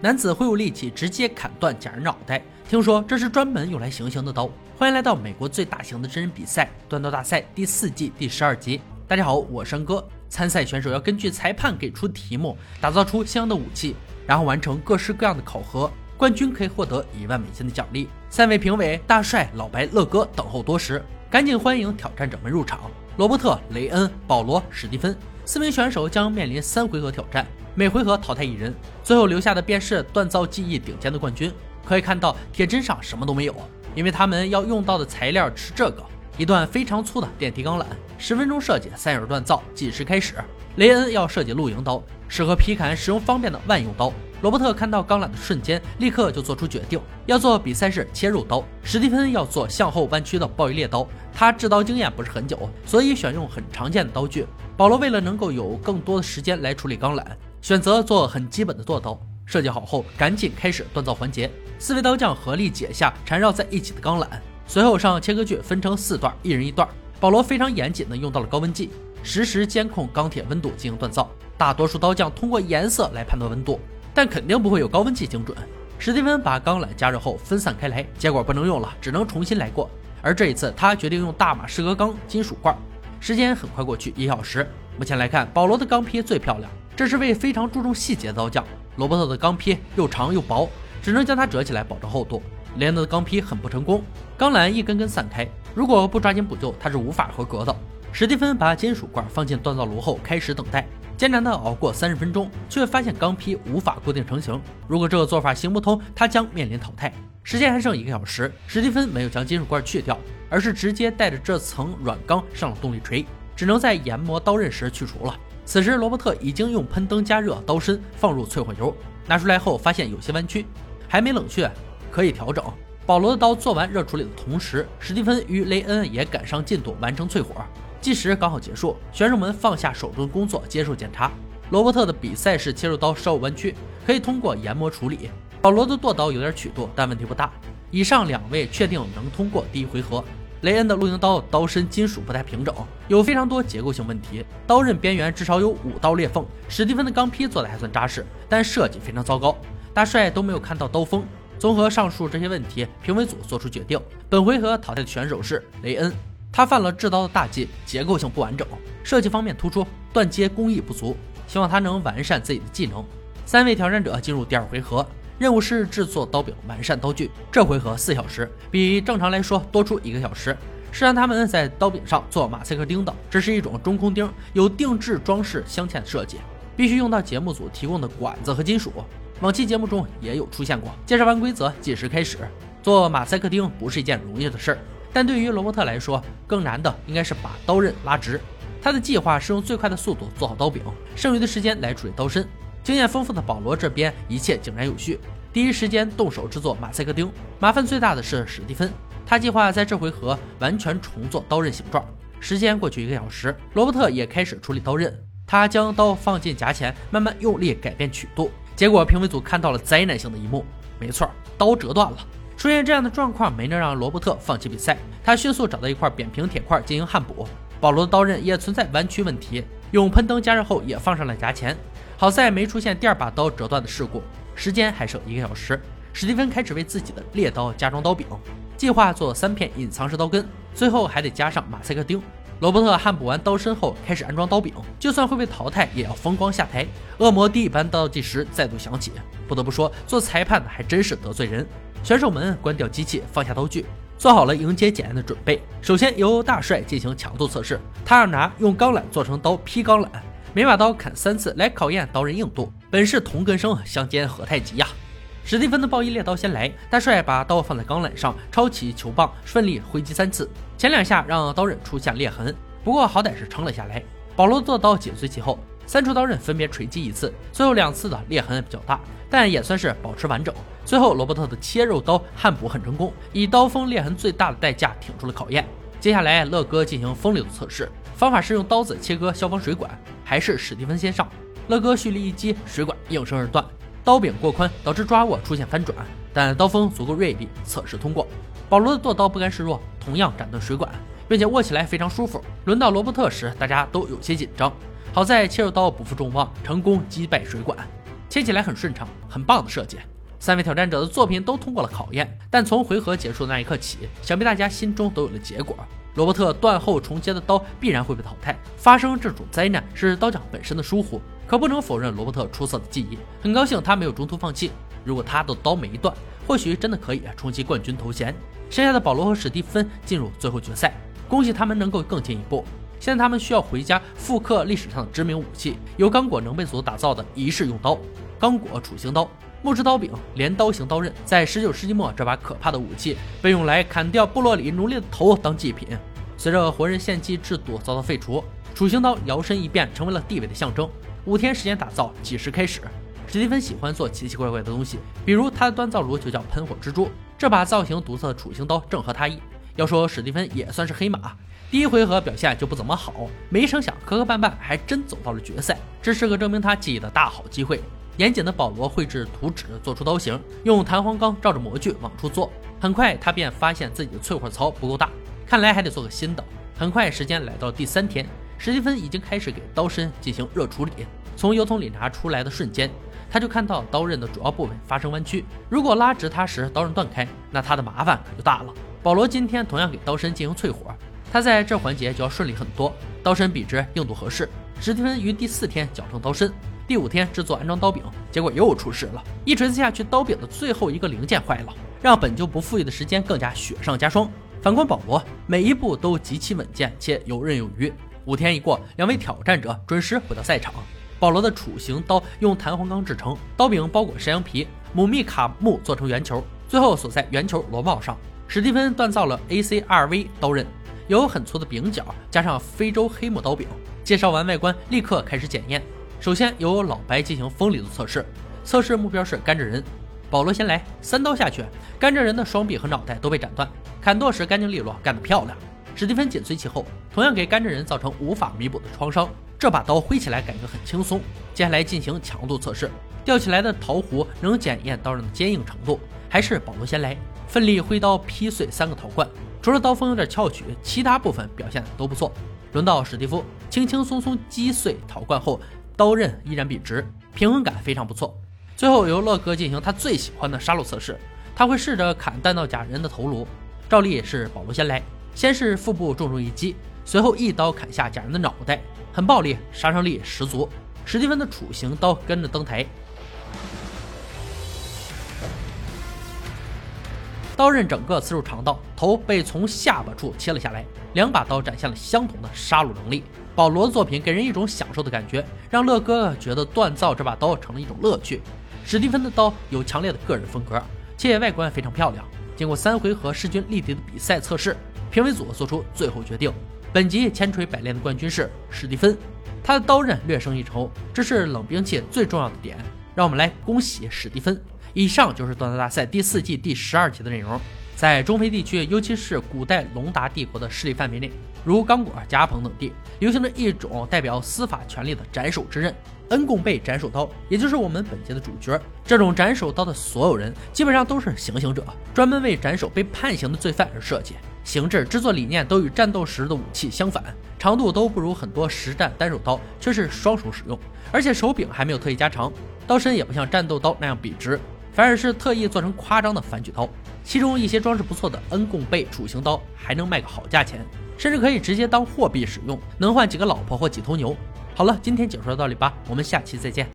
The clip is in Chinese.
男子挥舞利器直接砍断假人脑袋，听说这是专门用来行刑的刀。欢迎来到美国最大型的真人比赛——断刀大赛第四季第十二集。大家好，我是山哥。参赛选手要根据裁判给出题目，打造出相应的武器，然后完成各式各样的考核。冠军可以获得一万美金的奖励。三位评委大帅、老白、乐哥等候多时，赶紧欢迎挑战者们入场。罗伯特、雷恩、保罗、史蒂芬四名选手将面临三回合挑战，每回合淘汰一人，最后留下的便是锻造技艺顶尖的冠军。可以看到，铁砧上什么都没有，因为他们要用到的材料是这个一段非常粗的电梯钢缆。十分钟设计，三小时锻造，计时开始。雷恩要设计露营刀，适合劈砍使用方便的万用刀。罗伯特看到钢缆的瞬间，立刻就做出决定，要做比赛式切入刀。史蒂芬要做向后弯曲的暴力猎刀，他制刀经验不是很久，所以选用很常见的刀具。保罗为了能够有更多的时间来处理钢缆，选择做很基本的剁刀。设计好后，赶紧开始锻造环节。四位刀匠合力解下缠绕在一起的钢缆，随后上切割锯分成四段，一人一段。保罗非常严谨的用到了高温计，实时监控钢铁温度进行锻造。大多数刀匠通过颜色来判断温度。但肯定不会有高温计精准。史蒂芬把钢缆加热后分散开来，结果不能用了，只能重新来过。而这一次，他决定用大马士革钢金属罐。时间很快过去，一小时。目前来看，保罗的钢坯最漂亮，这是位非常注重细节的刀匠。罗伯特的钢坯又长又薄，只能将它折起来保证厚度。雷恩的钢坯很不成功，钢缆一根根散开，如果不抓紧补救，他是无法合格的。史蒂芬把金属罐放进锻造炉后，开始等待。艰难地熬过三十分钟，却发现钢坯无法固定成型。如果这个做法行不通，他将面临淘汰。时间还剩一个小时，史蒂芬没有将金属罐去掉，而是直接带着这层软钢上了动力锤，只能在研磨刀刃时去除了。此时，罗伯特已经用喷灯加热刀身，放入淬火油，拿出来后发现有些弯曲，还没冷却，可以调整。保罗的刀做完热处理的同时，史蒂芬与雷恩也赶上进度，完成淬火。计时刚好结束，选手们放下手中的工作，接受检查。罗伯特的比赛式切肉刀稍有弯曲，可以通过研磨处理。保罗的剁刀有点曲度，但问题不大。以上两位确定能通过第一回合。雷恩的露营刀刀身金属不太平整，有非常多结构性问题，刀刃边缘至少有五道裂缝。史蒂芬的钢坯做的还算扎实，但设计非常糟糕。大帅都没有看到刀锋。综合上述这些问题，评委组做出决定，本回合淘汰的选手是雷恩。他犯了制刀的大忌，结构性不完整，设计方面突出，断接工艺不足。希望他能完善自己的技能。三位挑战者进入第二回合，任务是制作刀柄，完善刀具。这回合四小时，比正常来说多出一个小时，是让他们在刀柄上做马赛克钉的。这是一种中空钉，有定制装饰镶嵌设计，必须用到节目组提供的管子和金属。往期节目中也有出现过。介绍完规则，计时开始。做马赛克钉不是一件容易的事儿。但对于罗伯特来说，更难的应该是把刀刃拉直。他的计划是用最快的速度做好刀柄，剩余的时间来处理刀身。经验丰富的保罗这边一切井然有序，第一时间动手制作马赛克钉。麻烦最大的是史蒂芬，他计划在这回合完全重做刀刃形状。时间过去一个小时，罗伯特也开始处理刀刃。他将刀放进夹钳，慢慢用力改变曲度。结果评委组看到了灾难性的一幕，没错，刀折断了。出现这样的状况没能让罗伯特放弃比赛，他迅速找到一块扁平铁块进行焊补。保罗的刀刃也存在弯曲问题，用喷灯加热后也放上了夹钳。好在没出现第二把刀折断的事故。时间还剩一个小时，史蒂芬开始为自己的猎刀加装刀柄，计划做三片隐藏式刀根，最后还得加上马赛克钉。罗伯特焊补完刀身后，开始安装刀柄，就算会被淘汰，也要风光下台。恶魔第一班倒计时再度响起，不得不说，做裁判的还真是得罪人。选手们关掉机器，放下刀具，做好了迎接检验的准备。首先由大帅进行强度测试，他要拿用钢缆做成刀劈钢缆，每把刀砍三次来考验刀刃硬度。本是同根生，相煎何太急呀！史蒂芬的暴衣猎刀先来，大帅把刀放在钢缆上，抄起球棒，顺利挥击三次，前两下让刀刃出现裂痕，不过好歹是撑了下来。保罗做刀紧随其后。三处刀刃分别锤击一次，最后两次的裂痕比较大，但也算是保持完整。最后，罗伯特的切肉刀焊补很成功，以刀锋裂痕最大的代价挺出了考验。接下来，乐哥进行锋利的测试，方法是用刀子切割消防水管，还是史蒂芬先上。乐哥蓄力一击，水管应声而断，刀柄过宽导致抓握出现翻转，但刀锋足够锐利，测试通过。保罗的剁刀不甘示弱，同样斩断水管，并且握起来非常舒服。轮到罗伯特时，大家都有些紧张。好在切肉刀不负众望，成功击败水管。切起来很顺畅，很棒的设计。三位挑战者的作品都通过了考验，但从回合结束的那一刻起，想必大家心中都有了结果。罗伯特断后重接的刀必然会被淘汰，发生这种灾难是刀匠本身的疏忽，可不能否认罗伯特出色的技艺。很高兴他没有中途放弃，如果他的刀没断，或许真的可以冲击冠军头衔。剩下的保罗和史蒂芬进入最后决赛，恭喜他们能够更进一步。现在他们需要回家复刻历史上的知名武器，由刚果能贝族打造的仪式用刀——刚果处刑刀。木质刀柄，镰刀型刀刃，在19世纪末，这把可怕的武器被用来砍掉部落里奴隶的头当祭品。随着活人献祭制度遭到废除，处刑刀摇身一变成为了地位的象征。五天时间打造，计时开始。史蒂芬喜欢做奇奇怪怪的东西，比如他的锻造炉就叫喷火蜘蛛。这把造型独特的处刑刀正合他意。要说史蒂芬也算是黑马，第一回合表现就不怎么好，没成想磕磕绊绊还真走到了决赛，这是个证明他技艺的大好机会。严谨的保罗绘制图纸，做出刀型，用弹簧钢照着模具往出做。很快他便发现自己的淬火槽不够大，看来还得做个新的。很快时间来到了第三天，史蒂芬已经开始给刀身进行热处理。从油桶里拿出来的瞬间，他就看到刀刃的主要部位发生弯曲。如果拉直它时刀刃断开，那他的麻烦可就大了。保罗今天同样给刀身进行淬火，他在这环节就要顺利很多。刀身笔直，硬度合适。史蒂芬于第四天矫正刀身。第五天制作安装刀柄，结果又出事了。一锤子下去，刀柄的最后一个零件坏了，让本就不富裕的时间更加雪上加霜。反观保罗，每一步都极其稳健且游刃有余。五天一过，两位挑战者准时回到赛场。保罗的处刑刀用弹簧钢制成，刀柄包裹山羊皮，母密卡木做成圆球，最后锁在圆球螺帽上。史蒂芬锻造了 ACRV 刀刃，有很粗的柄角，加上非洲黑木刀柄。介绍完外观，立刻开始检验。首先由老白进行锋利度测试，测试目标是甘蔗人。保罗先来，三刀下去，甘蔗人的双臂和脑袋都被斩断，砍剁时干净利落，干得漂亮。史蒂芬紧随其后，同样给甘蔗人造成无法弥补的创伤。这把刀挥起来感觉很轻松。接下来进行强度测试，吊起来的桃壶能检验刀刃的坚硬程度。还是保罗先来，奋力挥刀劈碎三个陶罐，除了刀锋有点翘曲，其他部分表现都不错。轮到史蒂夫，轻轻松松击碎陶罐后。刀刃依然笔直，平衡感非常不错。最后由乐哥进行他最喜欢的杀戮测试，他会试着砍弹道假人的头颅。照例是保罗先来，先是腹部重重一击，随后一刀砍下假人的脑袋，很暴力，杀伤力十足。史蒂芬的处刑刀跟着登台，刀刃整个刺入肠道，头被从下巴处切了下来。两把刀展现了相同的杀戮能力。保罗的作品给人一种享受的感觉，让乐哥觉得锻造这把刀成了一种乐趣。史蒂芬的刀有强烈的个人风格，且外观非常漂亮。经过三回合势均力敌的比赛测试，评委组做出最后决定：本集千锤百炼的冠军是史蒂芬。他的刀刃略胜一筹，这是冷兵器最重要的点。让我们来恭喜史蒂芬。以上就是锻造大赛第四季第十二集的内容。在中非地区，尤其是古代隆达帝国的势力范围内，如刚果、加蓬等地，流行着一种代表司法权力的斩首之刃——恩贡贝斩首刀，也就是我们本节的主角。这种斩首刀的所有人基本上都是行刑者，专门为斩首被判刑的罪犯而设计。形制、制作理念都与战斗时的武器相反，长度都不如很多实战单手刀，却是双手使用，而且手柄还没有特意加长，刀身也不像战斗刀那样笔直，反而是特意做成夸张的反举刀。其中一些装饰不错的恩贡贝主形刀还能卖个好价钱，甚至可以直接当货币使用，能换几个老婆或几头牛。好了，今天解说到这里吧，我们下期再见。